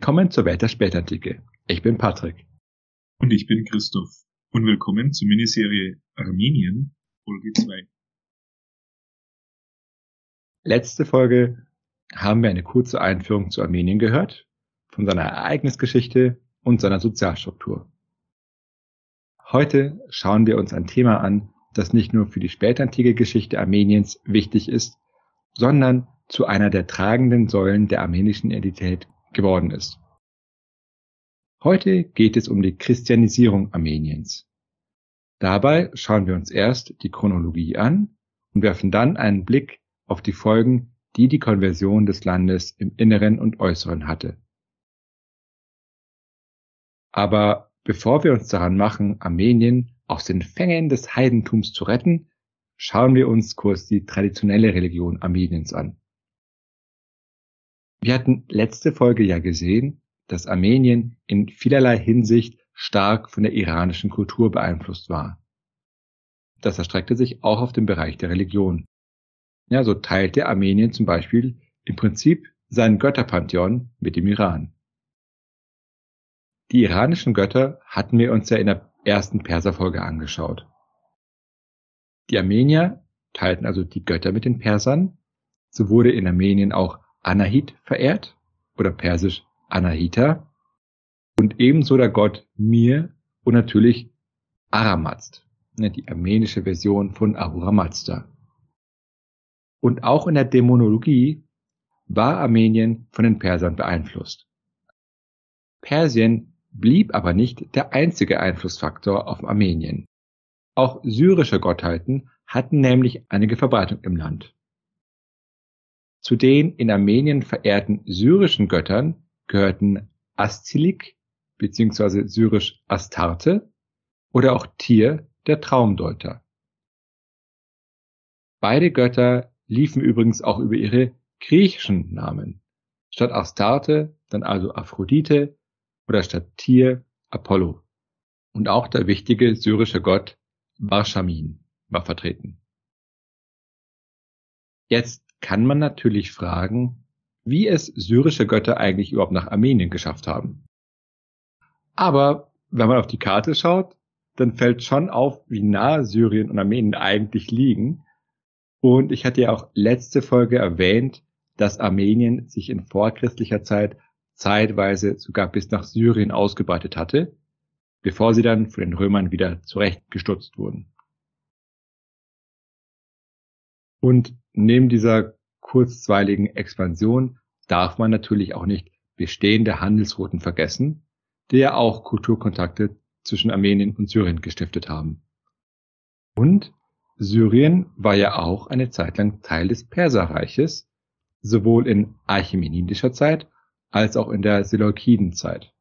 Willkommen zur Welt der Spätantike. Ich bin Patrick. Und ich bin Christoph. Und willkommen zur Miniserie Armenien, Folge 2. Letzte Folge haben wir eine kurze Einführung zu Armenien gehört, von seiner Ereignisgeschichte und seiner Sozialstruktur. Heute schauen wir uns ein Thema an, das nicht nur für die spätantike Geschichte Armeniens wichtig ist, sondern zu einer der tragenden Säulen der armenischen Identität geworden ist. Heute geht es um die Christianisierung Armeniens. Dabei schauen wir uns erst die Chronologie an und werfen dann einen Blick auf die Folgen, die die Konversion des Landes im Inneren und Äußeren hatte. Aber bevor wir uns daran machen, Armenien aus den Fängen des Heidentums zu retten, schauen wir uns kurz die traditionelle Religion Armeniens an. Wir hatten letzte Folge ja gesehen, dass Armenien in vielerlei Hinsicht stark von der iranischen Kultur beeinflusst war. Das erstreckte sich auch auf den Bereich der Religion. Ja, so teilte Armenien zum Beispiel im Prinzip seinen Götterpantheon mit dem Iran. Die iranischen Götter hatten wir uns ja in der ersten Perserfolge angeschaut. Die Armenier teilten also die Götter mit den Persern. So wurde in Armenien auch Anahit verehrt oder persisch Anahita und ebenso der Gott Mir und natürlich Aramazd, ne, die armenische Version von Ahura Mazda. Und auch in der Dämonologie war Armenien von den Persern beeinflusst. Persien blieb aber nicht der einzige Einflussfaktor auf Armenien. Auch syrische Gottheiten hatten nämlich einige Verbreitung im Land. Zu den in Armenien verehrten syrischen Göttern gehörten Astilik bzw. syrisch Astarte oder auch Tyr, der Traumdeuter. Beide Götter liefen übrigens auch über ihre griechischen Namen. Statt Astarte dann also Aphrodite oder statt Tyr Apollo. Und auch der wichtige syrische Gott Barshamin war vertreten. Jetzt kann man natürlich fragen, wie es syrische Götter eigentlich überhaupt nach Armenien geschafft haben. Aber wenn man auf die Karte schaut, dann fällt schon auf, wie nah Syrien und Armenien eigentlich liegen. Und ich hatte ja auch letzte Folge erwähnt, dass Armenien sich in vorchristlicher Zeit zeitweise sogar bis nach Syrien ausgebreitet hatte, bevor sie dann von den Römern wieder zurechtgestutzt wurden. Und neben dieser kurzweiligen Expansion darf man natürlich auch nicht bestehende Handelsrouten vergessen, die ja auch Kulturkontakte zwischen Armenien und Syrien gestiftet haben. Und Syrien war ja auch eine Zeit lang Teil des Perserreiches, sowohl in Achämenidischer Zeit als auch in der Seleukidenzeit.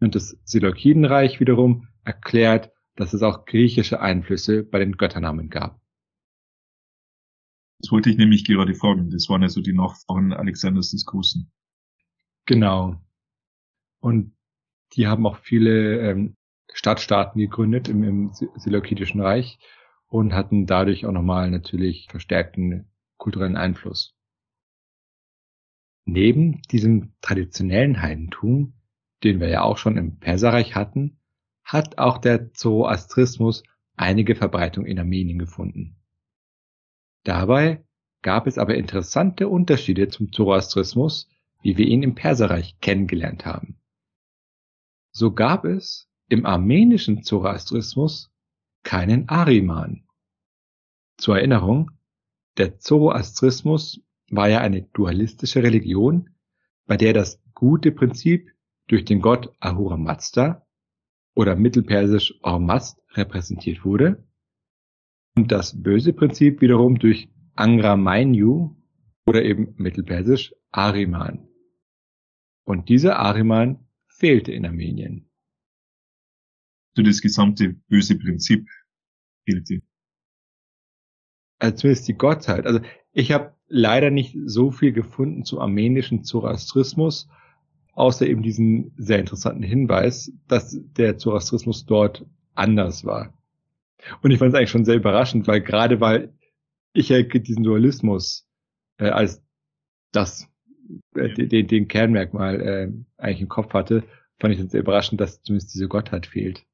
Und das Seleukidenreich wiederum erklärt, dass es auch griechische Einflüsse bei den Götternamen gab. Das wollte ich nämlich gerade fragen. Das waren also die Nachfahren Alexanders des Großen. Genau. Und die haben auch viele ähm, Stadtstaaten gegründet im, im Seleukidischen Reich und hatten dadurch auch nochmal natürlich verstärkten kulturellen Einfluss. Neben diesem traditionellen Heidentum, den wir ja auch schon im Perserreich hatten, hat auch der Zoroastrismus einige Verbreitung in Armenien gefunden. Dabei gab es aber interessante Unterschiede zum Zoroastrismus, wie wir ihn im Perserreich kennengelernt haben. So gab es im armenischen Zoroastrismus keinen Ariman. Zur Erinnerung, der Zoroastrismus war ja eine dualistische Religion, bei der das gute Prinzip durch den Gott Ahura Mazda oder mittelpersisch Ormazd repräsentiert wurde und das böse Prinzip wiederum durch Angra Mainyu oder eben mittelpersisch Ariman. Und dieser Ariman fehlte in Armenien. So das gesamte böse Prinzip fehlte. Also zumindest die Gottheit. Also ich habe leider nicht so viel gefunden zum armenischen Zoroastrismus, außer eben diesen sehr interessanten Hinweis, dass der Zoroastrismus dort anders war. Und ich fand es eigentlich schon sehr überraschend, weil gerade weil ich ja diesen Dualismus äh, als das äh, den, den Kernmerkmal äh, eigentlich im Kopf hatte, fand ich dann sehr überraschend, dass zumindest diese Gottheit fehlt.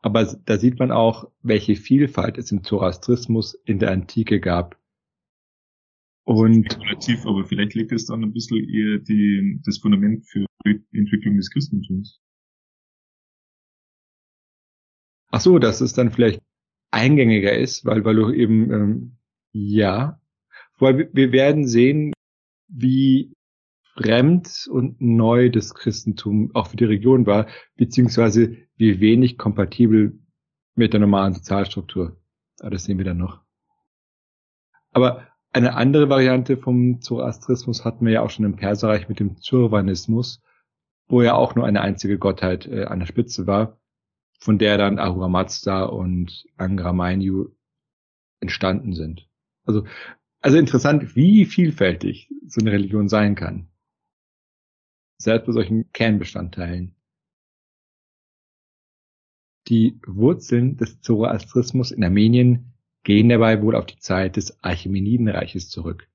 Aber da sieht man auch, welche Vielfalt es im Zoroastrismus in der Antike gab. Und Spekulativ, aber vielleicht legt es dann ein bisschen eher die, das Fundament für die Entwicklung des Christentums. Ach so, dass es dann vielleicht eingängiger ist, weil, weil du eben, ähm, ja, weil wir werden sehen, wie fremd und neu das Christentum auch für die Region war, beziehungsweise wie wenig kompatibel mit der normalen Sozialstruktur. Aber das sehen wir dann noch. Aber eine andere Variante vom Zoroastrismus hatten wir ja auch schon im Perserreich mit dem Zurvanismus, wo ja auch nur eine einzige Gottheit äh, an der Spitze war, von der dann Ahura Mazda und Angra Mainyu entstanden sind. Also, also interessant, wie vielfältig so eine Religion sein kann selbst bei solchen Kernbestandteilen. Die Wurzeln des Zoroastrismus in Armenien gehen dabei wohl auf die Zeit des Achämenidenreiches zurück.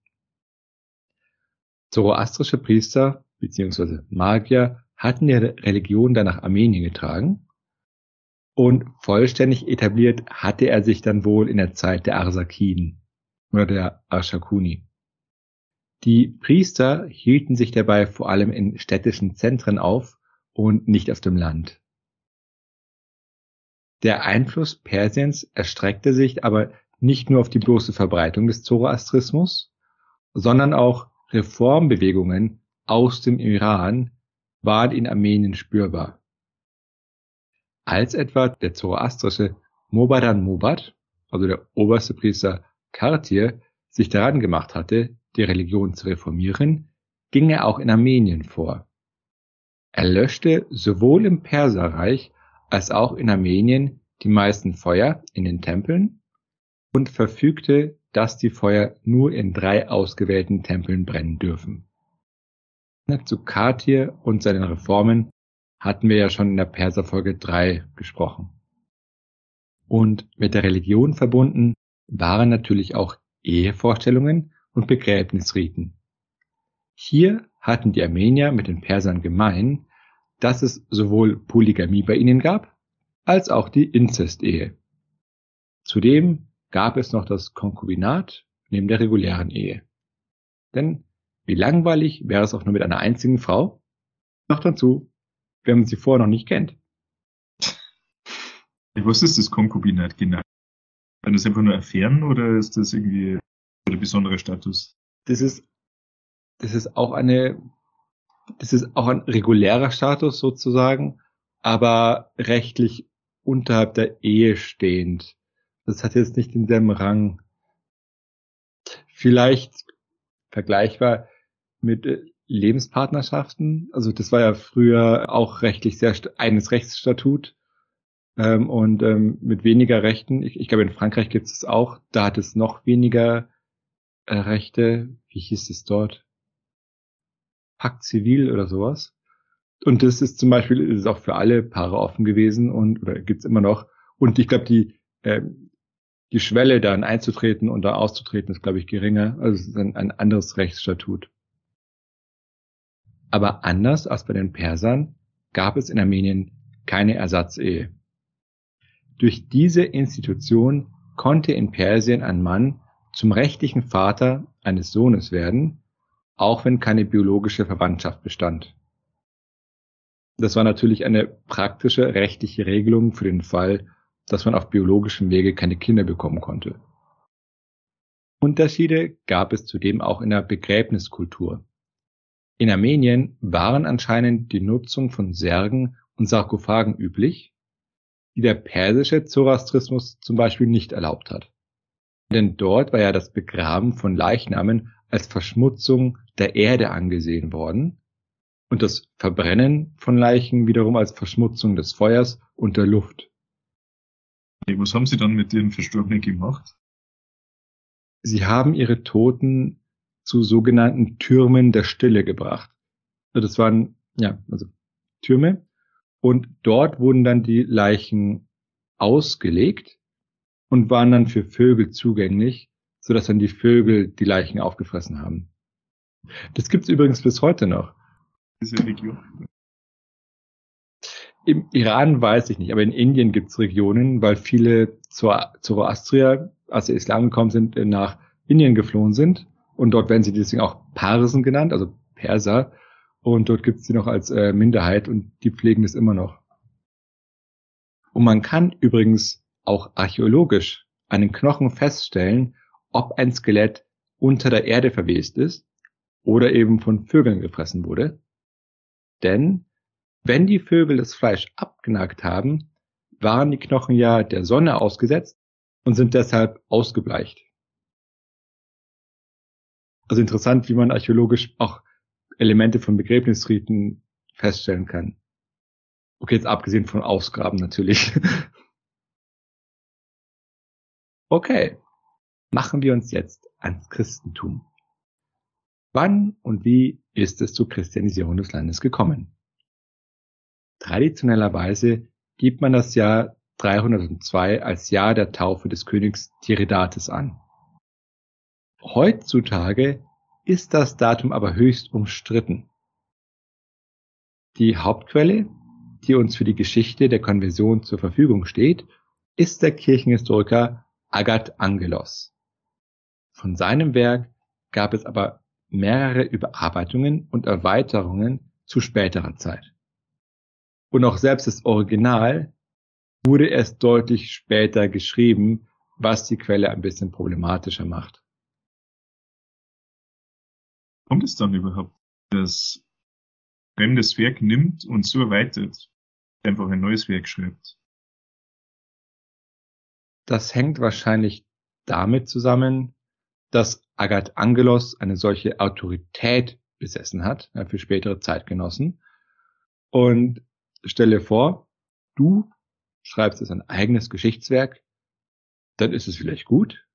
Zoroastrische Priester bzw. Magier hatten die Religion dann nach Armenien getragen und vollständig etabliert hatte er sich dann wohl in der Zeit der Arsakiden oder der Arshakuni. Die Priester hielten sich dabei vor allem in städtischen Zentren auf und nicht auf dem Land. Der Einfluss Persiens erstreckte sich aber nicht nur auf die bloße Verbreitung des Zoroastrismus, sondern auch Reformbewegungen aus dem Iran waren in Armenien spürbar. Als etwa der zoroastrische Mobadan Mobad, also der oberste Priester Kartir, sich daran gemacht hatte, die Religion zu reformieren, ging er auch in Armenien vor. Er löschte sowohl im Perserreich als auch in Armenien die meisten Feuer in den Tempeln und verfügte, dass die Feuer nur in drei ausgewählten Tempeln brennen dürfen. Zu Kartir und seinen Reformen hatten wir ja schon in der Perserfolge 3 gesprochen. Und mit der Religion verbunden waren natürlich auch Ehevorstellungen und Begräbnisriten. Hier hatten die Armenier mit den Persern gemein, dass es sowohl Polygamie bei ihnen gab, als auch die Inzestehe. Zudem gab es noch das Konkubinat neben der regulären Ehe. Denn wie langweilig wäre es auch nur mit einer einzigen Frau? Noch dazu, wenn man sie vorher noch nicht kennt. Was ist das Konkubinat genau? Kann das einfach nur Affären oder ist das irgendwie oder besonderer Status? Das ist, das ist auch eine, das ist auch ein regulärer Status sozusagen, aber rechtlich unterhalb der Ehe stehend. Das hat jetzt nicht denselben Rang. Vielleicht vergleichbar mit äh, Lebenspartnerschaften. Also das war ja früher auch rechtlich sehr eines Rechtsstatut ähm, und ähm, mit weniger Rechten. Ich, ich glaube in Frankreich gibt es auch. Da hat es noch weniger äh, Rechte, wie hieß es dort? Pakt Zivil oder sowas. Und das ist zum Beispiel ist es auch für alle Paare offen gewesen und oder gibt's immer noch. Und ich glaube, die äh, die Schwelle dann einzutreten und da auszutreten ist, glaube ich, geringer. Also es ist ein, ein anderes Rechtsstatut. Aber anders als bei den Persern gab es in Armenien keine Ersatzehe. Durch diese Institution konnte in Persien ein Mann zum rechtlichen Vater eines Sohnes werden, auch wenn keine biologische Verwandtschaft bestand. Das war natürlich eine praktische rechtliche Regelung für den Fall, dass man auf biologischem Wege keine Kinder bekommen konnte. Unterschiede gab es zudem auch in der Begräbniskultur. In Armenien waren anscheinend die Nutzung von Särgen und Sarkophagen üblich, die der persische Zoroastrismus zum Beispiel nicht erlaubt hat. Denn dort war ja das Begraben von Leichnamen als Verschmutzung der Erde angesehen worden und das Verbrennen von Leichen wiederum als Verschmutzung des Feuers und der Luft. Was haben Sie dann mit Ihren Verstorbenen gemacht? Sie haben ihre Toten zu sogenannten Türmen der Stille gebracht. Also das waren, ja, also Türme. Und dort wurden dann die Leichen ausgelegt und waren dann für Vögel zugänglich, so dass dann die Vögel die Leichen aufgefressen haben. Das gibt's übrigens bis heute noch. Diese Region. Im Iran weiß ich nicht, aber in Indien gibt's Regionen, weil viele Zoroastrier, als der Islam gekommen sind, nach Indien geflohen sind. Und dort werden sie deswegen auch Parsen genannt, also Perser. Und dort gibt's sie noch als äh, Minderheit und die pflegen das immer noch. Und man kann übrigens auch archäologisch einen Knochen feststellen, ob ein Skelett unter der Erde verwest ist oder eben von Vögeln gefressen wurde. Denn wenn die Vögel das Fleisch abgenagt haben, waren die Knochen ja der Sonne ausgesetzt und sind deshalb ausgebleicht. Also interessant, wie man archäologisch auch Elemente von Begräbnisriten feststellen kann. Okay, jetzt abgesehen von Ausgraben natürlich. okay, machen wir uns jetzt ans Christentum. Wann und wie ist es zur Christianisierung des Landes gekommen? Traditionellerweise gibt man das Jahr 302 als Jahr der Taufe des Königs Tiridates an. Heutzutage ist das Datum aber höchst umstritten. Die Hauptquelle die uns für die Geschichte der Konversion zur Verfügung steht, ist der Kirchenhistoriker Agat Angelos. Von seinem Werk gab es aber mehrere Überarbeitungen und Erweiterungen zu späterer Zeit. Und auch selbst das Original wurde erst deutlich später geschrieben, was die Quelle ein bisschen problematischer macht. Kommt es dann überhaupt, dass fremdes Werk nimmt und so erweitert? einfach ein neues Werk schreibt. Das hängt wahrscheinlich damit zusammen, dass Agat Angelos eine solche Autorität besessen hat für spätere Zeitgenossen. Und stelle vor, du schreibst jetzt ein eigenes Geschichtswerk, dann ist es vielleicht gut,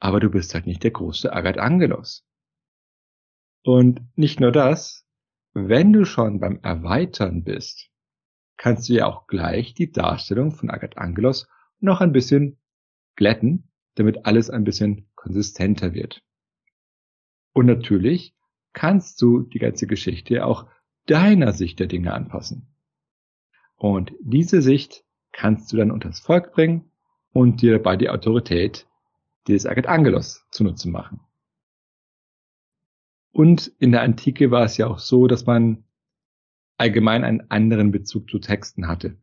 aber du bist halt nicht der große Agat Angelos. Und nicht nur das, wenn du schon beim Erweitern bist, kannst du ja auch gleich die Darstellung von Agat Angelos noch ein bisschen glätten, damit alles ein bisschen konsistenter wird. Und natürlich kannst du die ganze Geschichte auch deiner Sicht der Dinge anpassen. Und diese Sicht kannst du dann unters Volk bringen und dir dabei die Autorität des Agat Angelos zunutze machen. Und in der Antike war es ja auch so, dass man allgemein einen anderen Bezug zu Texten hatte.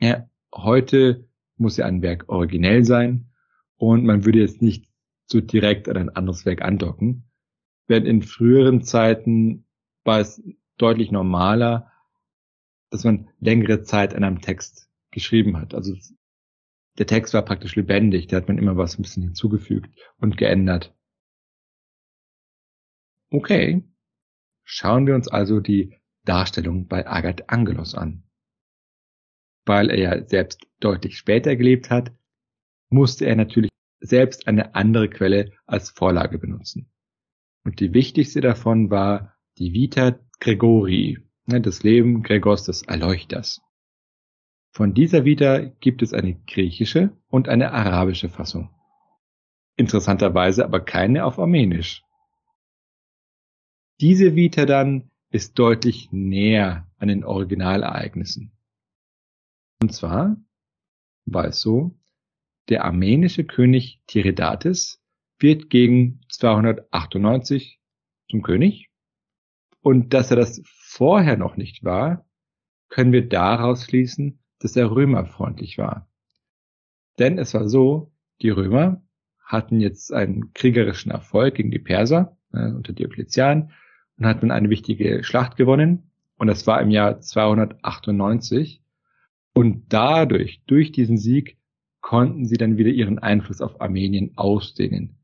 Ja, heute muss ja ein Werk originell sein und man würde jetzt nicht so direkt an ein anderes Werk andocken. Während in früheren Zeiten war es deutlich normaler, dass man längere Zeit an einem Text geschrieben hat. Also der Text war praktisch lebendig, da hat man immer was ein bisschen hinzugefügt und geändert. Okay, schauen wir uns also die Darstellung bei Agat Angelos an. Weil er ja selbst deutlich später gelebt hat, musste er natürlich selbst eine andere Quelle als Vorlage benutzen. Und die wichtigste davon war die Vita Gregori, ne, das Leben Gregors des Erleuchters. Von dieser Vita gibt es eine griechische und eine arabische Fassung. Interessanterweise aber keine auf Armenisch. Diese Vita dann ist deutlich näher an den Originalereignissen. Und zwar war es so, der armenische König Tiridates wird gegen 298 zum König. Und dass er das vorher noch nicht war, können wir daraus schließen, dass er römerfreundlich war. Denn es war so, die Römer hatten jetzt einen kriegerischen Erfolg gegen die Perser äh, unter Diokletian und hat dann eine wichtige Schlacht gewonnen. Und das war im Jahr 298. Und dadurch, durch diesen Sieg, konnten sie dann wieder ihren Einfluss auf Armenien ausdehnen.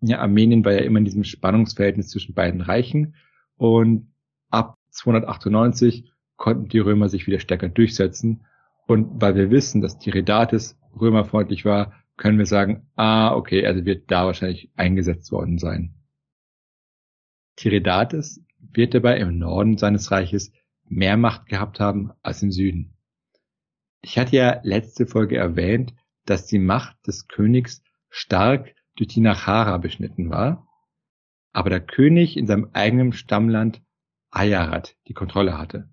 Ja, Armenien war ja immer in diesem Spannungsverhältnis zwischen beiden Reichen. Und ab 298 konnten die Römer sich wieder stärker durchsetzen. Und weil wir wissen, dass Tiridates römerfreundlich war, können wir sagen, ah, okay, also wird da wahrscheinlich eingesetzt worden sein. Tiridates wird dabei im Norden seines Reiches mehr Macht gehabt haben als im Süden. Ich hatte ja letzte Folge erwähnt, dass die Macht des Königs stark durch die Nachara beschnitten war. aber der König in seinem eigenen Stammland Ayarat die Kontrolle hatte.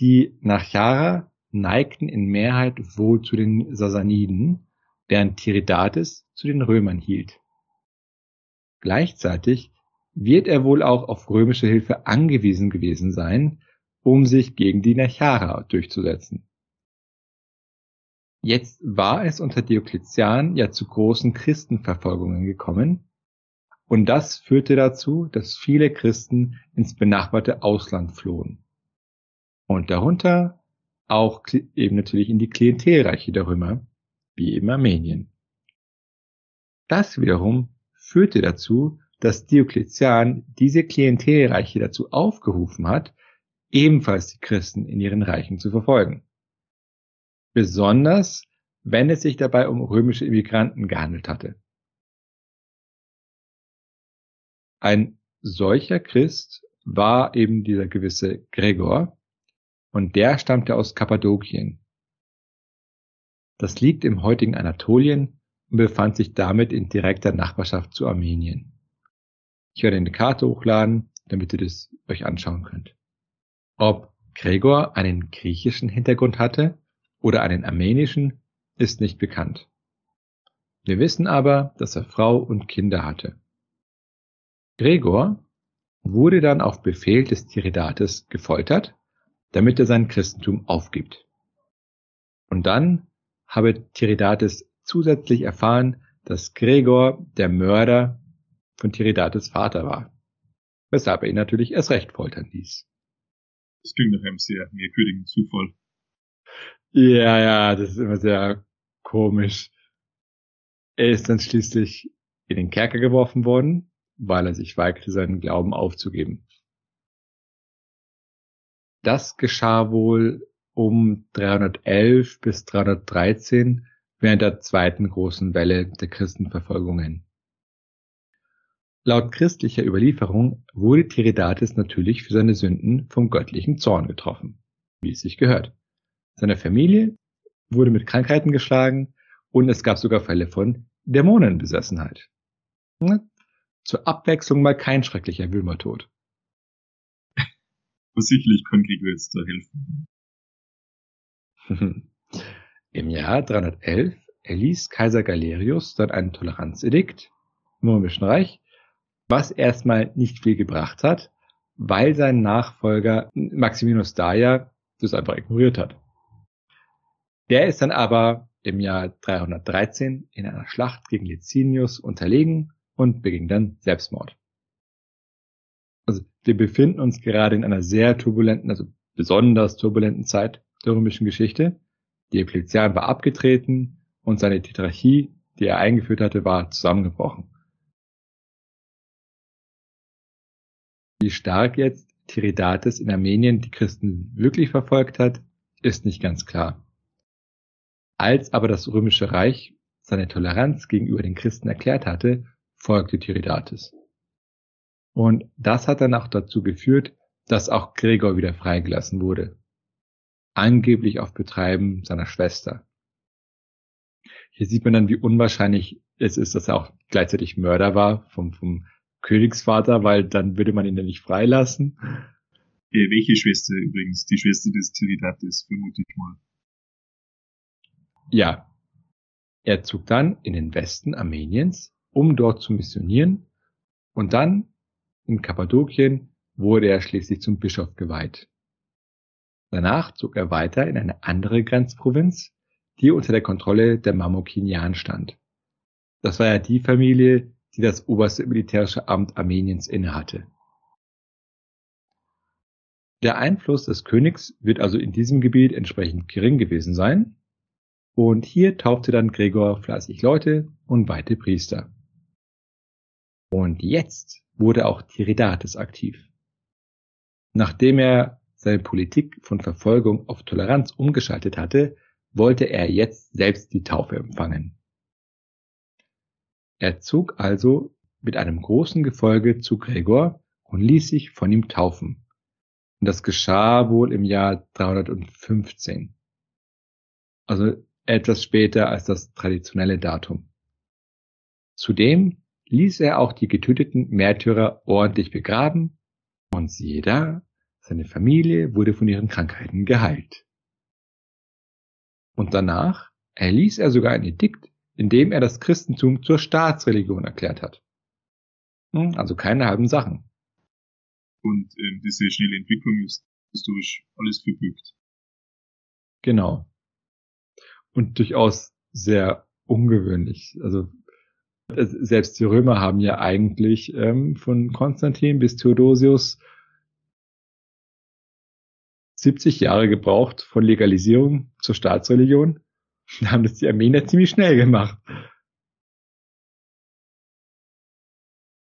Die Nachjara neigten in Mehrheit wohl zu den Sasaniden, während Tiridates zu den Römern hielt. Gleichzeitig wird er wohl auch auf römische Hilfe angewiesen gewesen sein, um sich gegen die Nachara durchzusetzen. Jetzt war es unter Diokletian ja zu großen Christenverfolgungen gekommen, und das führte dazu, dass viele Christen ins benachbarte Ausland flohen. Und darunter auch eben natürlich in die Klientelreiche der Römer, wie eben Armenien. Das wiederum führte dazu, dass Diokletian diese Klientelreiche dazu aufgerufen hat, ebenfalls die Christen in ihren Reichen zu verfolgen. Besonders, wenn es sich dabei um römische Immigranten gehandelt hatte. Ein solcher Christ war eben dieser gewisse Gregor, und der stammte aus Kappadokien. Das liegt im heutigen Anatolien und befand sich damit in direkter Nachbarschaft zu Armenien. Ich werde eine Karte hochladen, damit ihr das euch anschauen könnt. Ob Gregor einen griechischen Hintergrund hatte oder einen armenischen, ist nicht bekannt. Wir wissen aber, dass er Frau und Kinder hatte. Gregor wurde dann auf Befehl des Tiridates gefoltert, damit er sein Christentum aufgibt. Und dann habe Tiridates zusätzlich erfahren, dass Gregor der Mörder von Tiridates Vater war, weshalb er ihn natürlich erst recht foltern ließ. Das klingt nach einem sehr merkwürdigen Zufall. Ja, ja, das ist immer sehr komisch. Er ist dann schließlich in den Kerker geworfen worden, weil er sich weigerte, seinen Glauben aufzugeben. Das geschah wohl um 311 bis 313 während der zweiten großen Welle der Christenverfolgungen. Laut christlicher Überlieferung wurde Tiridates natürlich für seine Sünden vom göttlichen Zorn getroffen, wie es sich gehört. Seine Familie wurde mit Krankheiten geschlagen und es gab sogar Fälle von Dämonenbesessenheit. Zur Abwechslung mal kein schrecklicher Würmertod. Sicherlich kann Gregor jetzt da helfen. Im Jahr 311 erließ Kaiser Galerius dann einen Toleranzedikt im Römischen Reich, was erstmal nicht viel gebracht hat, weil sein Nachfolger Maximinus Daia das einfach ignoriert hat. Der ist dann aber im Jahr 313 in einer Schlacht gegen Licinius unterlegen und beging dann Selbstmord. Also wir befinden uns gerade in einer sehr turbulenten, also besonders turbulenten Zeit der römischen Geschichte. Diokletian war abgetreten und seine Tetrarchie, die er eingeführt hatte, war zusammengebrochen. Wie stark jetzt Tiridates in Armenien die Christen wirklich verfolgt hat, ist nicht ganz klar. Als aber das römische Reich seine Toleranz gegenüber den Christen erklärt hatte, folgte Tiridates. Und das hat dann auch dazu geführt, dass auch Gregor wieder freigelassen wurde. Angeblich auf Betreiben seiner Schwester. Hier sieht man dann, wie unwahrscheinlich es ist, dass er auch gleichzeitig Mörder war vom, vom Königsvater, weil dann würde man ihn ja nicht freilassen. Äh, welche Schwester übrigens? Die Schwester des Tiridates, vermute ich mal. Ja. Er zog dann in den Westen Armeniens, um dort zu missionieren, und dann in Kappadokien wurde er schließlich zum Bischof geweiht. Danach zog er weiter in eine andere Grenzprovinz, die unter der Kontrolle der Mamukinian stand. Das war ja die Familie, die das oberste militärische Amt Armeniens innehatte. Der Einfluss des Königs wird also in diesem Gebiet entsprechend gering gewesen sein, und hier taufte dann Gregor fleißig Leute und weihte Priester. Und jetzt wurde auch Tiridates aktiv. Nachdem er seine Politik von Verfolgung auf Toleranz umgeschaltet hatte, wollte er jetzt selbst die Taufe empfangen. Er zog also mit einem großen Gefolge zu Gregor und ließ sich von ihm taufen. Und das geschah wohl im Jahr 315. Also etwas später als das traditionelle Datum. Zudem ließ er auch die getöteten Märtyrer ordentlich begraben und siehe da, seine Familie wurde von ihren Krankheiten geheilt. Und danach erließ er sogar ein Edikt, in dem er das Christentum zur Staatsreligion erklärt hat. Hm, also keine halben Sachen. Und ähm, diese schnelle Entwicklung ist historisch alles verbügt. Genau. Und durchaus sehr ungewöhnlich. Also selbst die Römer haben ja eigentlich ähm, von Konstantin bis Theodosius 70 Jahre gebraucht von Legalisierung zur Staatsreligion. Da haben das die Armenier ziemlich schnell gemacht.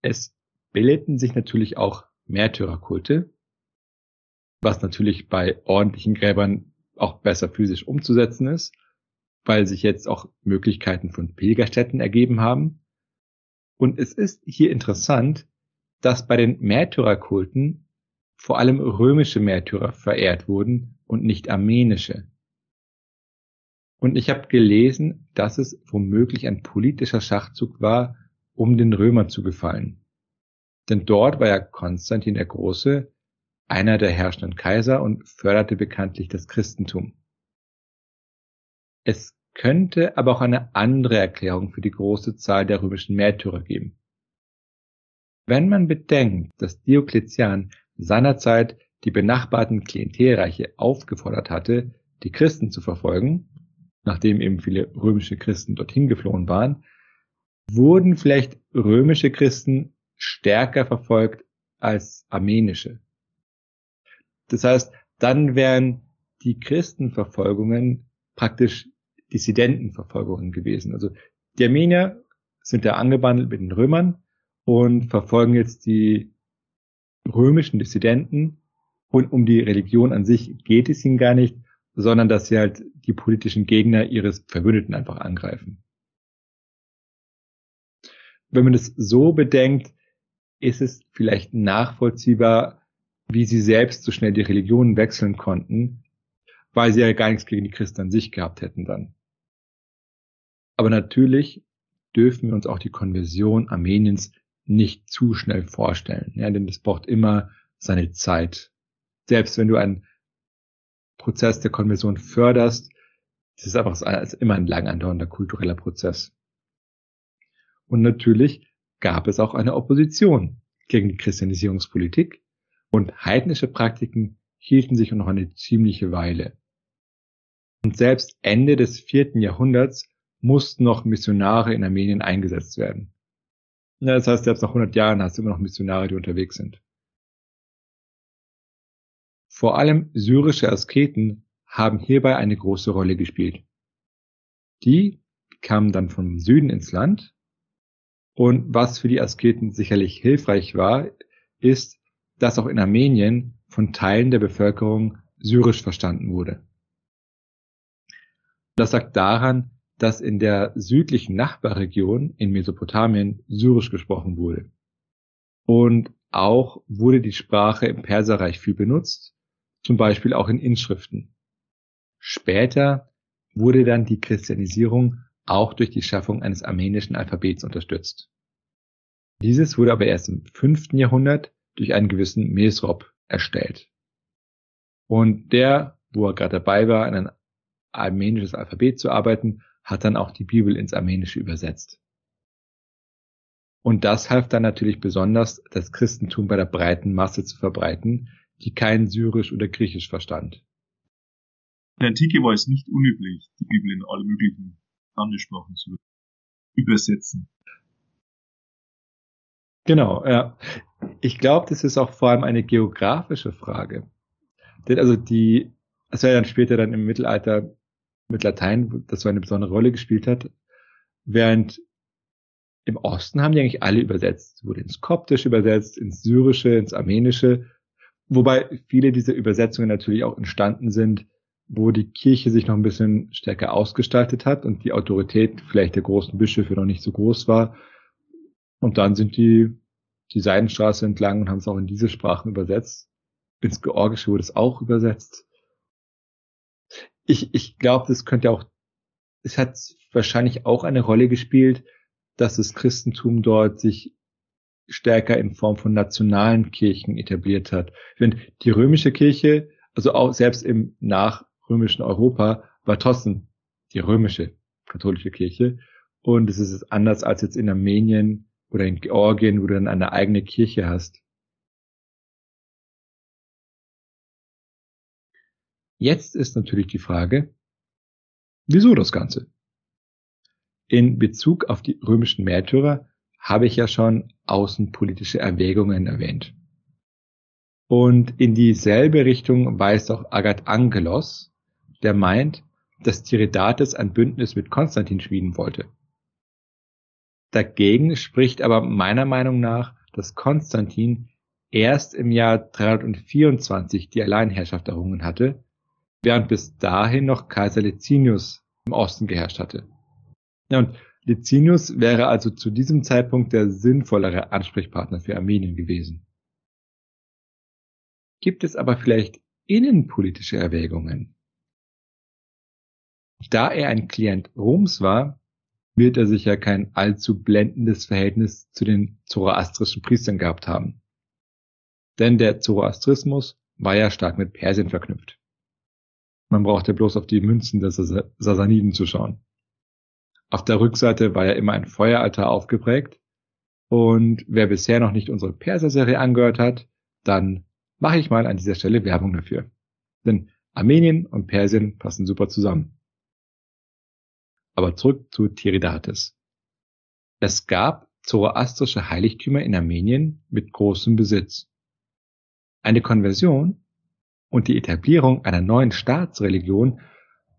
Es bildeten sich natürlich auch Märtyrerkulte, was natürlich bei ordentlichen Gräbern auch besser physisch umzusetzen ist, weil sich jetzt auch Möglichkeiten von Pilgerstätten ergeben haben. Und es ist hier interessant, dass bei den Märtyrerkulten vor allem römische Märtyrer verehrt wurden und nicht armenische. Und ich habe gelesen, dass es womöglich ein politischer Schachzug war, um den Römern zu gefallen. Denn dort war ja Konstantin der Große einer der herrschenden Kaiser und förderte bekanntlich das Christentum. Es könnte aber auch eine andere Erklärung für die große Zahl der römischen Märtyrer geben. Wenn man bedenkt, dass Diokletian seinerzeit die benachbarten Klientelreiche aufgefordert hatte, die Christen zu verfolgen, nachdem eben viele römische Christen dorthin geflohen waren, wurden vielleicht römische Christen stärker verfolgt als armenische. Das heißt, dann wären die Christenverfolgungen praktisch Dissidentenverfolgungen gewesen. Also die Armenier sind da angebandelt mit den Römern und verfolgen jetzt die römischen Dissidenten und um die Religion an sich geht es ihnen gar nicht, sondern dass sie halt die politischen Gegner ihres Verbündeten einfach angreifen. Wenn man das so bedenkt, ist es vielleicht nachvollziehbar, wie sie selbst so schnell die Religion wechseln konnten, weil sie ja gar nichts gegen die Christen an sich gehabt hätten dann. Aber natürlich dürfen wir uns auch die Konversion Armeniens nicht zu schnell vorstellen, ja, denn das braucht immer seine Zeit. Selbst wenn du einen Prozess der Konversion förderst, das ist einfach ist immer ein lang andauernder kultureller Prozess. Und natürlich gab es auch eine Opposition gegen die Christianisierungspolitik und heidnische Praktiken hielten sich noch eine ziemliche Weile. Und selbst Ende des vierten Jahrhunderts mussten noch Missionare in Armenien eingesetzt werden. Ja, das heißt, selbst nach 100 Jahren hast du immer noch Missionare, die unterwegs sind. Vor allem syrische Asketen haben hierbei eine große Rolle gespielt. Die kamen dann vom Süden ins Land und was für die Asketen sicherlich hilfreich war, ist, dass auch in Armenien von Teilen der Bevölkerung Syrisch verstanden wurde. Das sagt daran, dass in der südlichen Nachbarregion in Mesopotamien Syrisch gesprochen wurde. Und auch wurde die Sprache im Perserreich viel benutzt, zum Beispiel auch in Inschriften. Später wurde dann die Christianisierung auch durch die Schaffung eines armenischen Alphabets unterstützt. Dieses wurde aber erst im fünften Jahrhundert durch einen gewissen Mesrop erstellt. Und der, wo er gerade dabei war, ein armenisches Alphabet zu arbeiten, hat dann auch die Bibel ins Armenische übersetzt. Und das half dann natürlich besonders, das Christentum bei der breiten Masse zu verbreiten, die kein Syrisch oder Griechisch verstand. In der Antike war es nicht unüblich, die Bibel in alle möglichen Landessprachen zu übersetzen. Genau, ja. Ich glaube, das ist auch vor allem eine geografische Frage. Denn also die, es war ja dann später dann im Mittelalter mit Latein, das so eine besondere Rolle gespielt hat, während im Osten haben die eigentlich alle übersetzt. Wurde ins Koptisch übersetzt, ins Syrische, ins Armenische, wobei viele dieser Übersetzungen natürlich auch entstanden sind, wo die Kirche sich noch ein bisschen stärker ausgestaltet hat und die Autorität vielleicht der großen Bischöfe noch nicht so groß war und dann sind die die Seidenstraße entlang und haben es auch in diese Sprachen übersetzt. Ins Georgische wurde es auch übersetzt. Ich, ich glaube, das könnte auch, es hat wahrscheinlich auch eine Rolle gespielt, dass das Christentum dort sich stärker in Form von nationalen Kirchen etabliert hat. Wenn die römische Kirche, also auch selbst im nachrömischen Europa, war trotzdem die römische katholische Kirche. Und es ist anders als jetzt in Armenien oder in Georgien, wo du dann eine eigene Kirche hast. Jetzt ist natürlich die Frage, wieso das Ganze? In Bezug auf die römischen Märtyrer habe ich ja schon außenpolitische Erwägungen erwähnt. Und in dieselbe Richtung weist auch Agat Angelos, der meint, dass Tiridates ein Bündnis mit Konstantin schmieden wollte. Dagegen spricht aber meiner Meinung nach, dass Konstantin erst im Jahr 324 die Alleinherrschaft errungen hatte, während bis dahin noch Kaiser Licinius im Osten geherrscht hatte. Ja, und Licinius wäre also zu diesem Zeitpunkt der sinnvollere Ansprechpartner für Armenien gewesen. Gibt es aber vielleicht innenpolitische Erwägungen? Da er ein Klient Roms war, wird er sicher kein allzu blendendes Verhältnis zu den zoroastrischen Priestern gehabt haben. Denn der Zoroastrismus war ja stark mit Persien verknüpft. Man brauchte bloß auf die Münzen der Sasaniden zu schauen. Auf der Rückseite war ja immer ein Feueraltar aufgeprägt. Und wer bisher noch nicht unsere Perser-Serie angehört hat, dann mache ich mal an dieser Stelle Werbung dafür. Denn Armenien und Persien passen super zusammen. Aber zurück zu Tiridates. Es gab zoroastrische Heiligtümer in Armenien mit großem Besitz. Eine Konversion und die Etablierung einer neuen Staatsreligion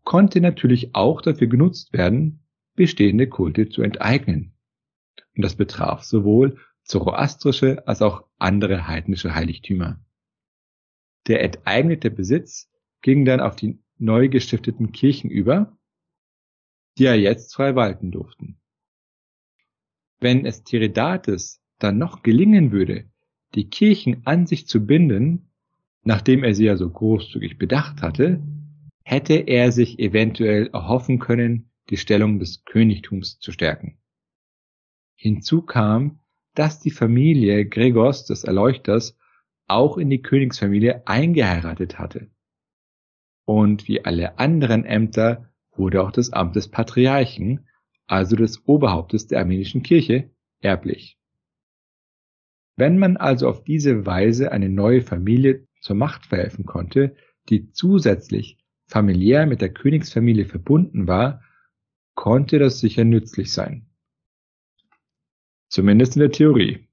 konnte natürlich auch dafür genutzt werden, bestehende Kulte zu enteignen. Und das betraf sowohl zoroastrische als auch andere heidnische Heiligtümer. Der enteignete Besitz ging dann auf die neu gestifteten Kirchen über, die ja jetzt frei walten durften. Wenn es Tiridates dann noch gelingen würde, die Kirchen an sich zu binden, nachdem er sie ja so großzügig bedacht hatte, hätte er sich eventuell erhoffen können, die Stellung des Königtums zu stärken. Hinzu kam, dass die Familie Gregors des Erleuchters auch in die Königsfamilie eingeheiratet hatte. Und wie alle anderen Ämter wurde auch das Amt des Patriarchen, also des Oberhauptes der armenischen Kirche, erblich. Wenn man also auf diese Weise eine neue Familie zur Macht verhelfen konnte, die zusätzlich familiär mit der Königsfamilie verbunden war, konnte das sicher nützlich sein. Zumindest in der Theorie.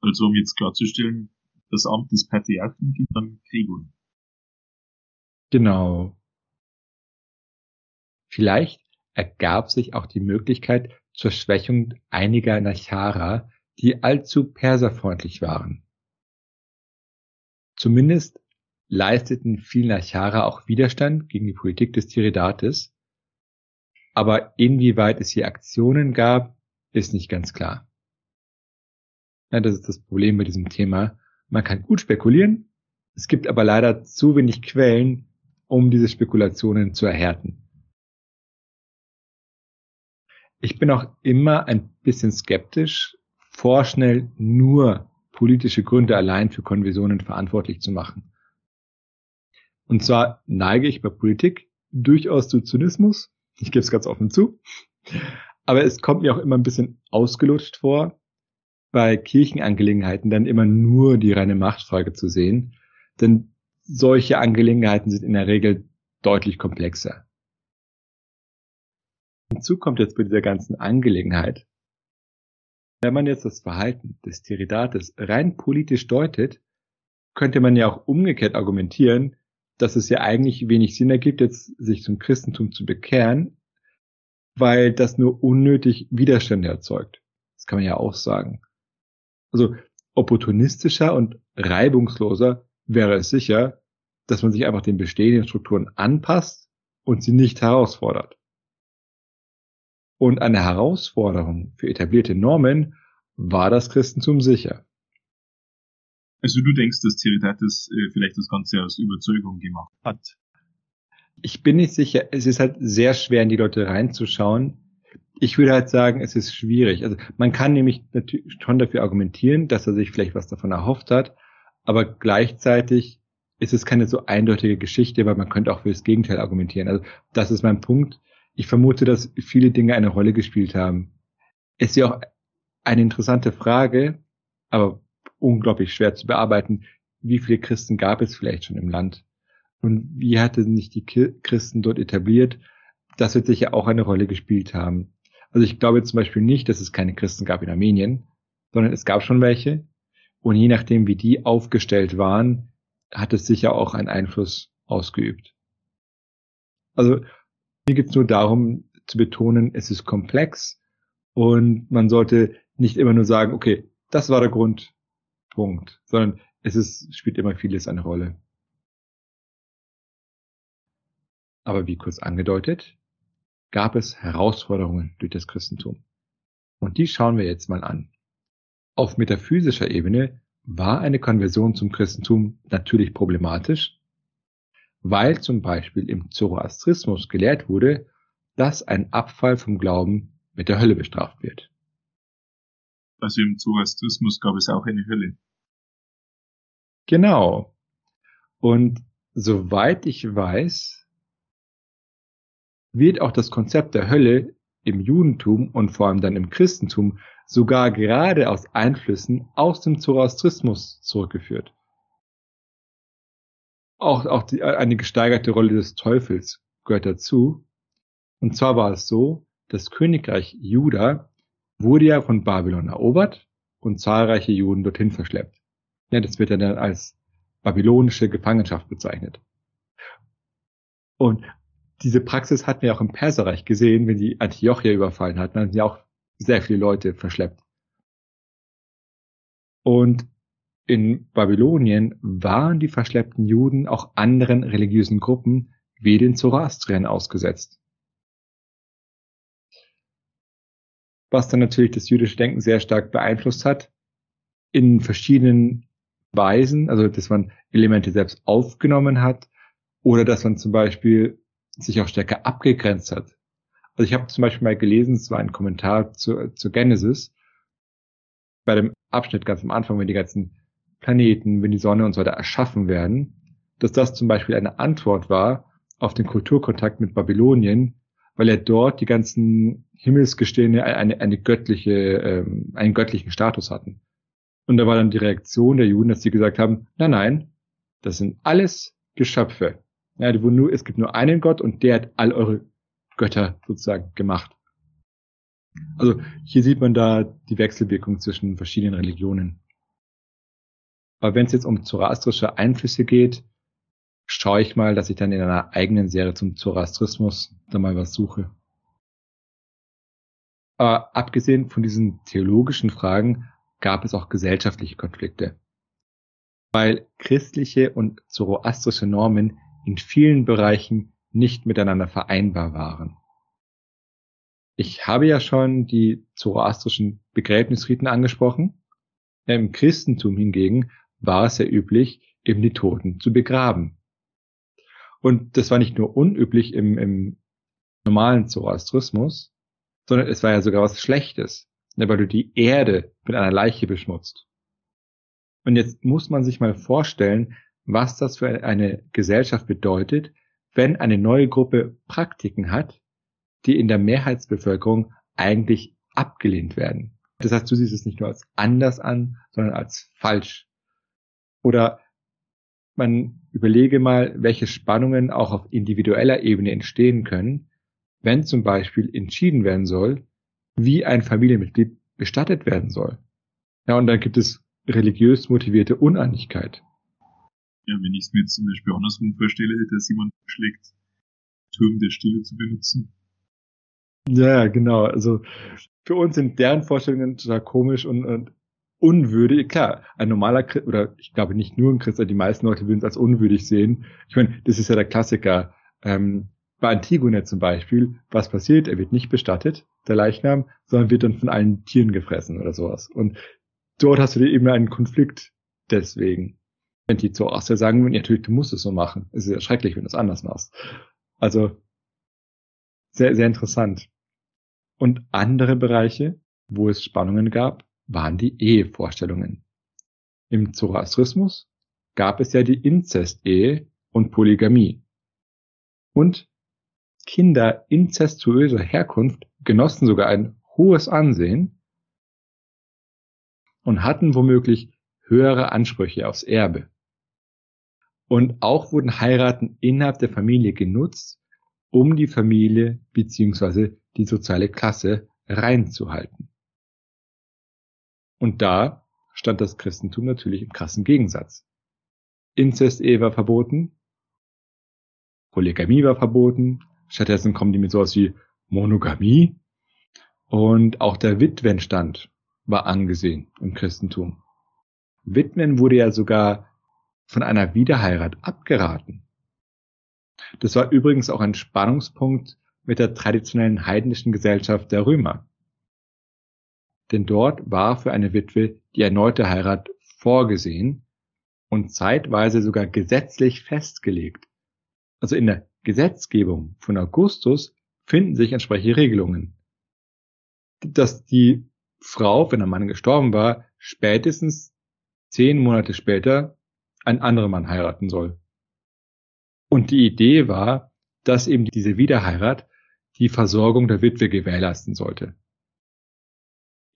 Also um jetzt klarzustellen, das Amt des Patriarchen ging dann Gregor. Genau. Vielleicht ergab sich auch die Möglichkeit zur Schwächung einiger Nachara, die allzu perserfreundlich waren. Zumindest leisteten viele Nachara auch Widerstand gegen die Politik des Tiridates aber inwieweit es hier Aktionen gab, ist nicht ganz klar. Ja, das ist das Problem bei diesem Thema. Man kann gut spekulieren, es gibt aber leider zu wenig Quellen, um diese Spekulationen zu erhärten. Ich bin auch immer ein bisschen skeptisch, vorschnell nur politische Gründe allein für Konversionen verantwortlich zu machen. Und zwar neige ich bei Politik durchaus zu Zynismus, ich gebe es ganz offen zu. Aber es kommt mir auch immer ein bisschen ausgelutscht vor, bei Kirchenangelegenheiten dann immer nur die reine Machtfrage zu sehen. Denn solche Angelegenheiten sind in der Regel deutlich komplexer. Hinzu kommt jetzt bei dieser ganzen Angelegenheit, wenn man jetzt das Verhalten des Tiridates rein politisch deutet, könnte man ja auch umgekehrt argumentieren, dass es ja eigentlich wenig Sinn ergibt, jetzt sich zum Christentum zu bekehren, weil das nur unnötig Widerstände erzeugt. Das kann man ja auch sagen. Also opportunistischer und reibungsloser wäre es sicher, dass man sich einfach den bestehenden Strukturen anpasst und sie nicht herausfordert. Und eine Herausforderung für etablierte Normen war das Christentum sicher. Also du denkst, dass Tiridates äh, vielleicht das Ganze aus Überzeugung gemacht hat? Ich bin nicht sicher. Es ist halt sehr schwer, in die Leute reinzuschauen. ich würde halt sagen, es ist schwierig. Also man kann nämlich natürlich schon dafür argumentieren, dass er sich vielleicht was davon erhofft hat, aber gleichzeitig ist es keine so eindeutige Geschichte, weil man könnte auch für das Gegenteil argumentieren. Also das ist mein Punkt. Ich vermute, dass viele Dinge eine Rolle gespielt haben. Es ist ja auch eine interessante Frage, aber unglaublich schwer zu bearbeiten. Wie viele Christen gab es vielleicht schon im Land? Und wie hatten sich die Christen dort etabliert? Das wird sicher auch eine Rolle gespielt haben. Also ich glaube zum Beispiel nicht, dass es keine Christen gab in Armenien, sondern es gab schon welche. Und je nachdem, wie die aufgestellt waren, hat es sicher auch einen Einfluss ausgeübt. Also mir geht es nur darum zu betonen, es ist komplex und man sollte nicht immer nur sagen, okay, das war der Grund, Punkt, sondern es ist, spielt immer vieles eine Rolle. Aber wie kurz angedeutet, gab es Herausforderungen durch das Christentum. Und die schauen wir jetzt mal an. Auf metaphysischer Ebene war eine Konversion zum Christentum natürlich problematisch, weil zum Beispiel im Zoroastrismus gelehrt wurde, dass ein Abfall vom Glauben mit der Hölle bestraft wird. Also im Zoroastrismus gab es auch eine Hölle. Genau. Und soweit ich weiß, wird auch das Konzept der Hölle im Judentum und vor allem dann im Christentum sogar gerade aus Einflüssen aus dem Zoroastrismus zurückgeführt. Auch, auch die, eine gesteigerte Rolle des Teufels gehört dazu. Und zwar war es so, das Königreich Juda wurde ja von Babylon erobert und zahlreiche Juden dorthin verschleppt. Ja, das wird ja dann als babylonische Gefangenschaft bezeichnet. Und diese Praxis hatten wir auch im Perserreich gesehen, wenn die Antiochia überfallen hatten, dann sind ja auch sehr viele Leute verschleppt. Und in Babylonien waren die verschleppten Juden auch anderen religiösen Gruppen wie den Zoroastriern ausgesetzt. Was dann natürlich das jüdische Denken sehr stark beeinflusst hat, in verschiedenen Weisen, also dass man Elemente selbst aufgenommen hat oder dass man zum Beispiel sich auch stärker abgegrenzt hat also ich habe zum Beispiel mal gelesen, es war ein Kommentar zu, zu Genesis, bei dem Abschnitt ganz am Anfang, wenn die ganzen Planeten, wenn die Sonne und so weiter erschaffen werden, dass das zum Beispiel eine Antwort war auf den Kulturkontakt mit Babylonien, weil er dort die ganzen Himmelsgestirne eine, eine göttliche, ähm, einen göttlichen Status hatten. Und da war dann die Reaktion der Juden, dass sie gesagt haben, nein, nein, das sind alles Geschöpfe. Ja, nur, es gibt nur einen Gott und der hat all eure Götter sozusagen gemacht. Also hier sieht man da die Wechselwirkung zwischen verschiedenen Religionen. Aber wenn es jetzt um zoroastrische Einflüsse geht, schaue ich mal, dass ich dann in einer eigenen Serie zum Zoroastrismus da mal was suche. Aber abgesehen von diesen theologischen Fragen gab es auch gesellschaftliche Konflikte. Weil christliche und zoroastrische Normen in vielen Bereichen nicht miteinander vereinbar waren. Ich habe ja schon die zoroastrischen Begräbnisriten angesprochen. Im Christentum hingegen war es sehr üblich, eben die Toten zu begraben. Und das war nicht nur unüblich im, im normalen Zoroastrismus, sondern es war ja sogar was Schlechtes, ne, weil du die Erde mit einer Leiche beschmutzt. Und jetzt muss man sich mal vorstellen, was das für eine Gesellschaft bedeutet, wenn eine neue Gruppe Praktiken hat, die in der Mehrheitsbevölkerung eigentlich abgelehnt werden. Das heißt, du siehst es nicht nur als anders an, sondern als falsch. Oder man überlege mal, welche Spannungen auch auf individueller Ebene entstehen können, wenn zum Beispiel entschieden werden soll, wie ein Familienmitglied bestattet werden soll. Ja, und dann gibt es religiös motivierte Uneinigkeit. Ja, wenn ich es mir jetzt zum Beispiel andersrum vorstelle, dass jemand schlägt, Turm der Stille zu benutzen. Ja, genau. Also für uns sind deren Vorstellungen total komisch und, und unwürdig. Klar, ein normaler Christ, oder ich glaube nicht nur ein Christ, aber die meisten Leute würden es als unwürdig sehen. Ich meine, das ist ja der Klassiker. Ähm, bei Antigone zum Beispiel, was passiert? Er wird nicht bestattet, der Leichnam, sondern wird dann von allen Tieren gefressen oder sowas. Und dort hast du eben einen Konflikt deswegen wenn die zu Aster sagen würden, natürlich, du musst es so machen. Es ist ja schrecklich, wenn du es anders machst. Also, sehr, sehr interessant. Und andere Bereiche, wo es Spannungen gab, waren die Ehevorstellungen. Im Zoroastrismus gab es ja die Inzestehe und Polygamie. Und Kinder inzestuöser Herkunft genossen sogar ein hohes Ansehen und hatten womöglich höhere Ansprüche aufs Erbe. Und auch wurden Heiraten innerhalb der Familie genutzt, um die Familie bzw. die soziale Klasse reinzuhalten. Und da stand das Christentum natürlich im krassen Gegensatz. Inzest-Ehe war verboten, Polygamie war verboten, stattdessen kommen die mit sowas wie Monogamie und auch der Witwenstand war angesehen im Christentum. Witwen wurde ja sogar von einer Wiederheirat abgeraten. Das war übrigens auch ein Spannungspunkt mit der traditionellen heidnischen Gesellschaft der Römer. Denn dort war für eine Witwe die erneute Heirat vorgesehen und zeitweise sogar gesetzlich festgelegt. Also in der Gesetzgebung von Augustus finden sich entsprechende Regelungen. Dass die Frau, wenn der Mann gestorben war, spätestens zehn Monate später einen anderen Mann heiraten soll. Und die Idee war, dass eben diese Wiederheirat die Versorgung der Witwe gewährleisten sollte.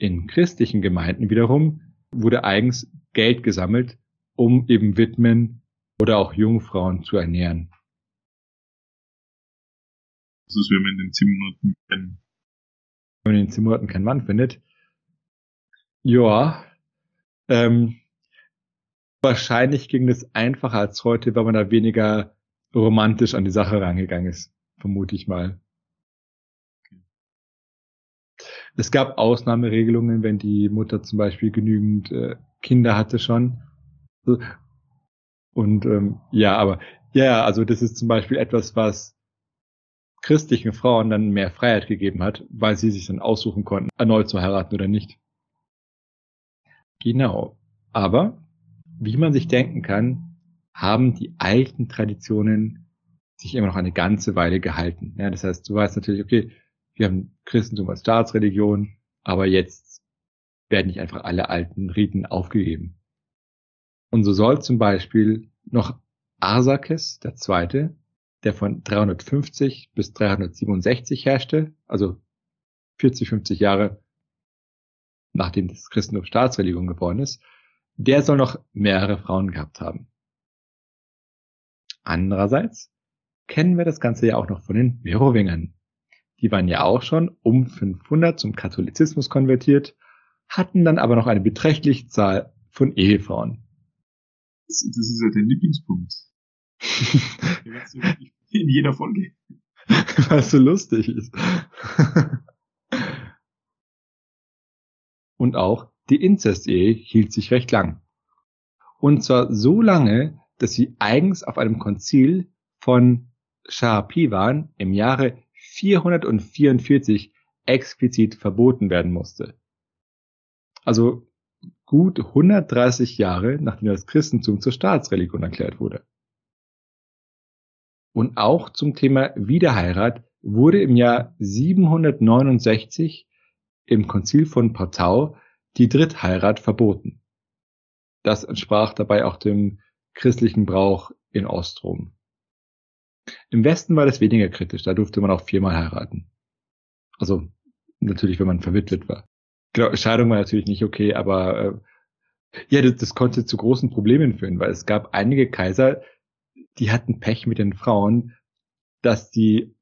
In christlichen Gemeinden wiederum wurde eigens Geld gesammelt, um eben Witwen oder auch Jungfrauen zu ernähren. Das ist, wenn man in den Zimmermonaten keinen wenn man in den Zimmermonaten keinen Mann findet. Ja, ähm, wahrscheinlich ging es einfacher als heute, weil man da weniger romantisch an die Sache rangegangen ist, vermute ich mal. Es gab Ausnahmeregelungen, wenn die Mutter zum Beispiel genügend äh, Kinder hatte schon. Und ähm, ja, aber ja, also das ist zum Beispiel etwas, was christlichen Frauen dann mehr Freiheit gegeben hat, weil sie sich dann aussuchen konnten, erneut zu heiraten oder nicht. Genau. Aber wie man sich denken kann, haben die alten Traditionen sich immer noch eine ganze Weile gehalten. Ja, das heißt, du weißt natürlich, okay, wir haben Christentum als Staatsreligion, aber jetzt werden nicht einfach alle alten Riten aufgegeben. Und so soll zum Beispiel noch Arsakes, der Zweite, der von 350 bis 367 herrschte, also 40, 50 Jahre nachdem das Christentum Staatsreligion geworden ist, der soll noch mehrere Frauen gehabt haben. Andererseits kennen wir das Ganze ja auch noch von den Merowingern. Die waren ja auch schon um 500 zum Katholizismus konvertiert, hatten dann aber noch eine beträchtliche Zahl von Ehefrauen. Das, das ist ja der Lieblingspunkt. in jeder Folge. Was so lustig ist. Und auch die Inzestehe hielt sich recht lang. Und zwar so lange, dass sie eigens auf einem Konzil von Sharapiwan im Jahre 444 explizit verboten werden musste. Also gut 130 Jahre, nachdem das Christentum zur Staatsreligion erklärt wurde. Und auch zum Thema Wiederheirat wurde im Jahr 769 im Konzil von Partau die Drittheirat verboten. Das entsprach dabei auch dem christlichen Brauch in Ostrom. Im Westen war das weniger kritisch, da durfte man auch viermal heiraten. Also natürlich, wenn man verwitwet war. Genau, Scheidung war natürlich nicht okay, aber äh, ja, das, das konnte zu großen Problemen führen, weil es gab einige Kaiser, die hatten Pech mit den Frauen, dass die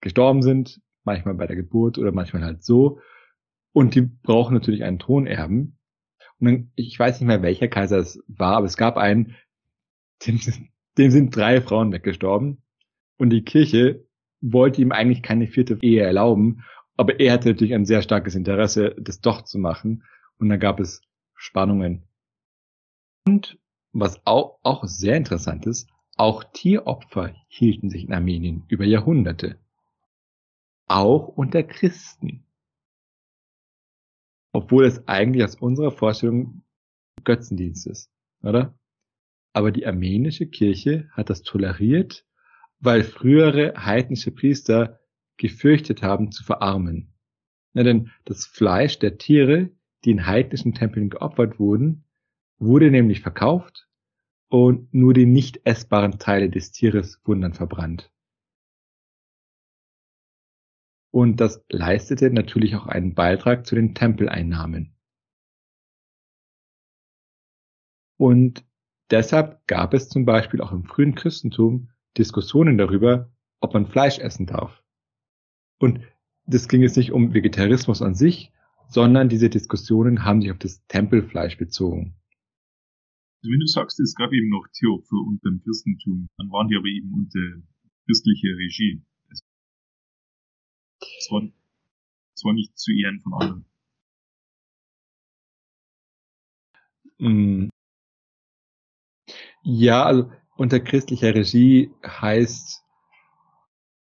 gestorben sind, manchmal bei der Geburt oder manchmal halt so. Und die brauchen natürlich einen Thronerben. Und dann, ich weiß nicht mehr, welcher Kaiser es war, aber es gab einen, dem, dem sind drei Frauen weggestorben. Und die Kirche wollte ihm eigentlich keine vierte Ehe erlauben, aber er hatte natürlich ein sehr starkes Interesse, das doch zu machen. Und dann gab es Spannungen. Und was auch, auch sehr interessant ist, auch Tieropfer hielten sich in Armenien über Jahrhunderte. Auch unter Christen. Obwohl es eigentlich aus unserer Vorstellung Götzendienst ist, oder? Aber die armenische Kirche hat das toleriert, weil frühere heidnische Priester gefürchtet haben zu verarmen. Ja, denn das Fleisch der Tiere, die in heidnischen Tempeln geopfert wurden, wurde nämlich verkauft und nur die nicht essbaren Teile des Tieres wurden dann verbrannt. Und das leistete natürlich auch einen Beitrag zu den Tempeleinnahmen. Und deshalb gab es zum Beispiel auch im frühen Christentum Diskussionen darüber, ob man Fleisch essen darf. Und das ging jetzt nicht um Vegetarismus an sich, sondern diese Diskussionen haben sich auf das Tempelfleisch bezogen. Wenn du sagst, es gab eben noch Tieropfer unter dem Christentum, dann waren die aber eben unter christlicher Regie. Es war, es war nicht zu Ehren von anderen. Ja, also unter christlicher Regie heißt,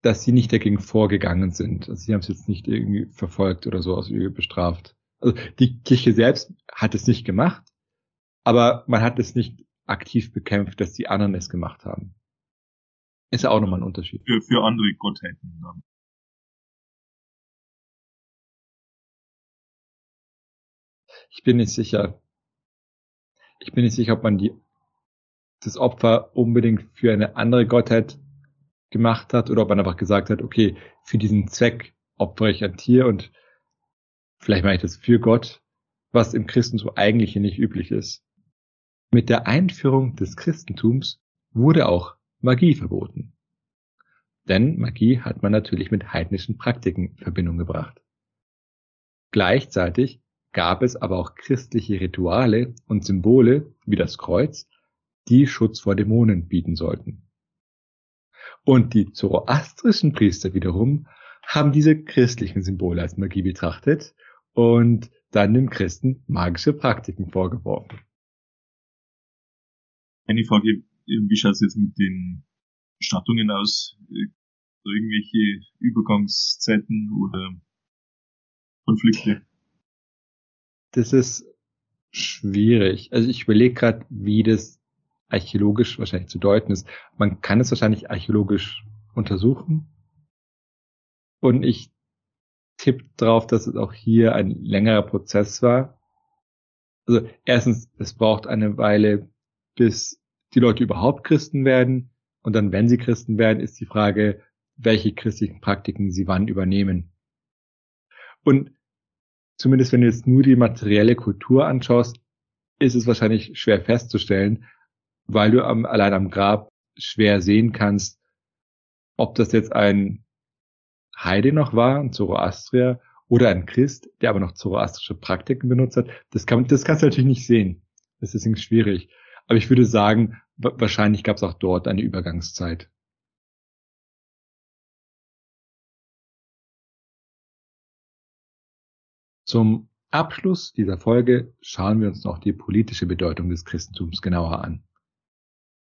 dass sie nicht dagegen vorgegangen sind. Also sie haben es jetzt nicht irgendwie verfolgt oder so aus bestraft. Also die Kirche selbst hat es nicht gemacht, aber man hat es nicht aktiv bekämpft, dass die anderen es gemacht haben. Ist ja auch nochmal ein Unterschied. Für, für andere Gottheiten dann. Ich bin nicht sicher. Ich bin nicht sicher, ob man die, das Opfer unbedingt für eine andere Gottheit gemacht hat oder ob man einfach gesagt hat, okay, für diesen Zweck opfere ich ein Tier und vielleicht mache ich das für Gott, was im Christentum eigentlich nicht üblich ist. Mit der Einführung des Christentums wurde auch Magie verboten. Denn Magie hat man natürlich mit heidnischen Praktiken in Verbindung gebracht. Gleichzeitig gab es aber auch christliche Rituale und Symbole wie das Kreuz, die Schutz vor Dämonen bieten sollten. Und die zoroastrischen Priester wiederum haben diese christlichen Symbole als Magie betrachtet und dann den Christen magische Praktiken vorgeworfen. Eine Frage, wie schaut es jetzt mit den Stattungen aus? Irgendwelche Übergangszeiten oder Konflikte? Das ist schwierig. Also ich überlege gerade, wie das archäologisch wahrscheinlich zu deuten ist. Man kann es wahrscheinlich archäologisch untersuchen. Und ich tippe drauf, dass es auch hier ein längerer Prozess war. Also erstens, es braucht eine Weile, bis die Leute überhaupt Christen werden. Und dann, wenn sie Christen werden, ist die Frage, welche christlichen Praktiken sie wann übernehmen. Und zumindest wenn du jetzt nur die materielle Kultur anschaust, ist es wahrscheinlich schwer festzustellen, weil du am, allein am Grab schwer sehen kannst, ob das jetzt ein Heide noch war, ein Zoroastrier, oder ein Christ, der aber noch zoroastrische Praktiken benutzt hat. Das, kann, das kannst du natürlich nicht sehen. Das ist deswegen schwierig. Aber ich würde sagen, wahrscheinlich gab es auch dort eine Übergangszeit. Zum Abschluss dieser Folge schauen wir uns noch die politische Bedeutung des Christentums genauer an.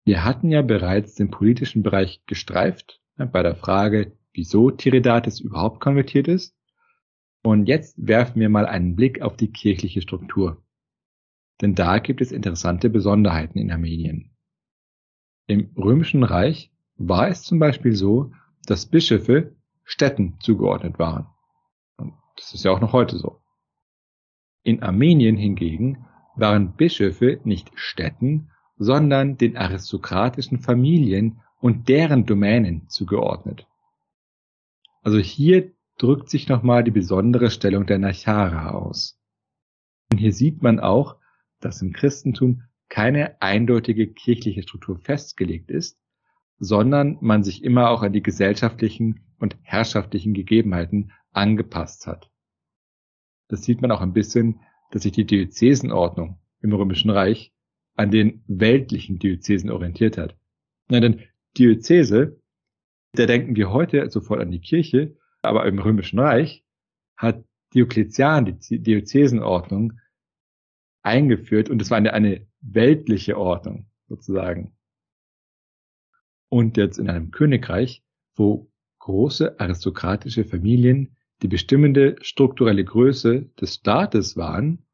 Wir hatten ja bereits den politischen Bereich gestreift ja, bei der Frage, wieso Tiridates überhaupt konvertiert ist. Und jetzt werfen wir mal einen Blick auf die kirchliche Struktur. Denn da gibt es interessante Besonderheiten in Armenien. Im Römischen Reich war es zum Beispiel so, dass Bischöfe Städten zugeordnet waren. Und das ist ja auch noch heute so. In Armenien hingegen waren Bischöfe nicht Städten, sondern den aristokratischen Familien und deren Domänen zugeordnet. Also hier drückt sich nochmal die besondere Stellung der Nachara aus. Und hier sieht man auch, dass im Christentum keine eindeutige kirchliche Struktur festgelegt ist, sondern man sich immer auch an die gesellschaftlichen und herrschaftlichen Gegebenheiten angepasst hat. Das sieht man auch ein bisschen, dass sich die Diözesenordnung im Römischen Reich an den weltlichen Diözesen orientiert hat. Na, denn Diözese, da denken wir heute sofort an die Kirche, aber im Römischen Reich hat Diokletian die Diözesenordnung eingeführt und es war eine, eine weltliche Ordnung sozusagen. Und jetzt in einem Königreich, wo große aristokratische Familien die bestimmende strukturelle Größe des Staates waren,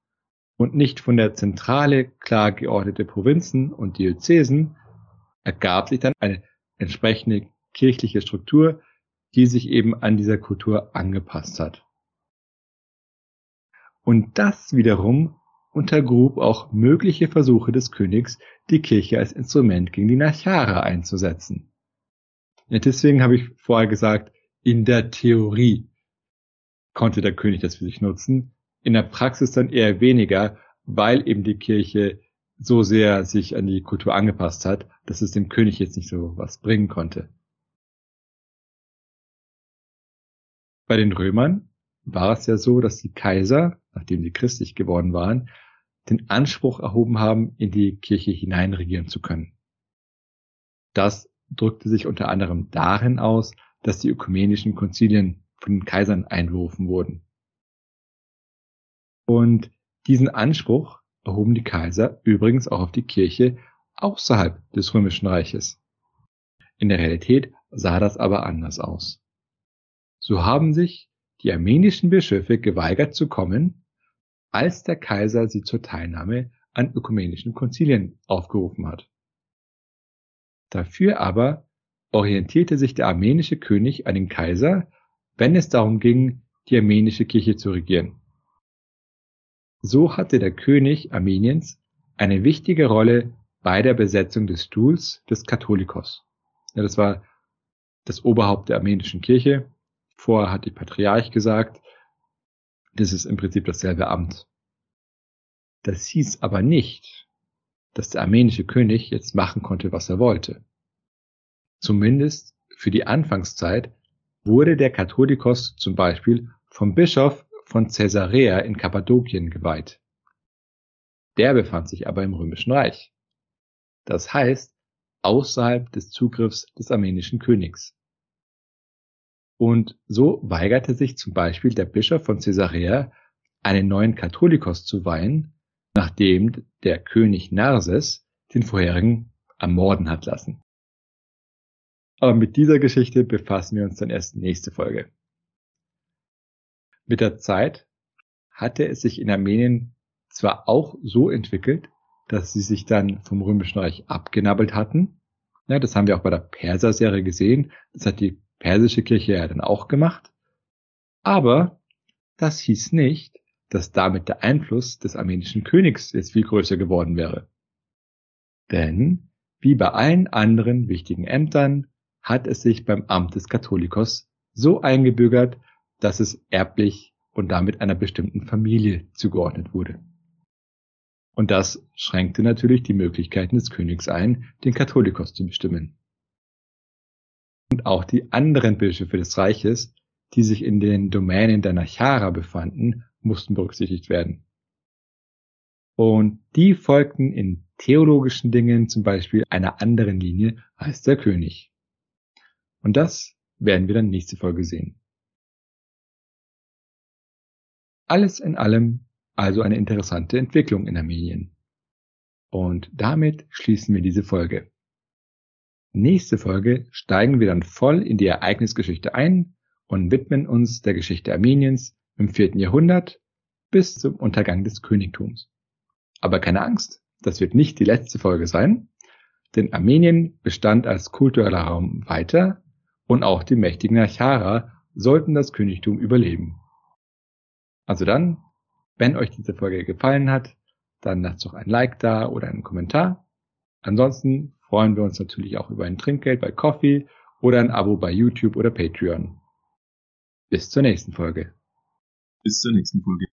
und nicht von der Zentrale klar geordnete Provinzen und Diözesen, ergab sich dann eine entsprechende kirchliche Struktur, die sich eben an dieser Kultur angepasst hat. Und das wiederum untergrub auch mögliche Versuche des Königs, die Kirche als Instrument gegen die Nachara einzusetzen. Ja, deswegen habe ich vorher gesagt, in der Theorie konnte der König das für sich nutzen, in der Praxis dann eher weniger, weil eben die Kirche so sehr sich an die Kultur angepasst hat, dass es dem König jetzt nicht so was bringen konnte. Bei den Römern war es ja so, dass die Kaiser, nachdem sie christlich geworden waren, den Anspruch erhoben haben, in die Kirche hineinregieren zu können. Das drückte sich unter anderem darin aus, dass die ökumenischen Konzilien von den Kaisern einberufen wurden. Und diesen Anspruch erhoben die Kaiser übrigens auch auf die Kirche außerhalb des Römischen Reiches. In der Realität sah das aber anders aus. So haben sich die armenischen Bischöfe geweigert zu kommen, als der Kaiser sie zur Teilnahme an ökumenischen Konzilien aufgerufen hat. Dafür aber orientierte sich der armenische König an den Kaiser, wenn es darum ging, die armenische Kirche zu regieren. So hatte der König Armeniens eine wichtige Rolle bei der Besetzung des Stuhls des Katholikos. Ja, das war das Oberhaupt der armenischen Kirche. Vorher hat die Patriarch gesagt, das ist im Prinzip dasselbe Amt. Das hieß aber nicht, dass der armenische König jetzt machen konnte, was er wollte. Zumindest für die Anfangszeit wurde der Katholikos zum Beispiel vom Bischof von Caesarea in Kappadokien geweiht. Der befand sich aber im Römischen Reich. Das heißt, außerhalb des Zugriffs des armenischen Königs. Und so weigerte sich zum Beispiel der Bischof von Caesarea, einen neuen Katholikos zu weihen, nachdem der König Narses den vorherigen ermorden hat lassen. Aber mit dieser Geschichte befassen wir uns dann erst nächste Folge. Mit der Zeit hatte es sich in Armenien zwar auch so entwickelt, dass sie sich dann vom Römischen Reich abgenabbelt hatten. Ja, das haben wir auch bei der Perser-Serie gesehen. Das hat die persische Kirche ja dann auch gemacht. Aber das hieß nicht, dass damit der Einfluss des armenischen Königs jetzt viel größer geworden wäre. Denn, wie bei allen anderen wichtigen Ämtern, hat es sich beim Amt des Katholikos so eingebürgert, dass es erblich und damit einer bestimmten Familie zugeordnet wurde. Und das schränkte natürlich die Möglichkeiten des Königs ein, den Katholikos zu bestimmen. Und auch die anderen Bischöfe des Reiches, die sich in den Domänen der Nachara befanden, mussten berücksichtigt werden. Und die folgten in theologischen Dingen zum Beispiel einer anderen Linie als der König. Und das werden wir dann nächste Folge sehen. Alles in allem also eine interessante Entwicklung in Armenien. Und damit schließen wir diese Folge. Nächste Folge steigen wir dann voll in die Ereignisgeschichte ein und widmen uns der Geschichte Armeniens im vierten Jahrhundert bis zum Untergang des Königtums. Aber keine Angst, das wird nicht die letzte Folge sein, denn Armenien bestand als kultureller Raum weiter und auch die mächtigen Achara sollten das Königtum überleben. Also dann, wenn euch diese Folge gefallen hat, dann lasst doch ein Like da oder einen Kommentar. Ansonsten freuen wir uns natürlich auch über ein Trinkgeld bei Coffee oder ein Abo bei YouTube oder Patreon. Bis zur nächsten Folge. Bis zur nächsten Folge.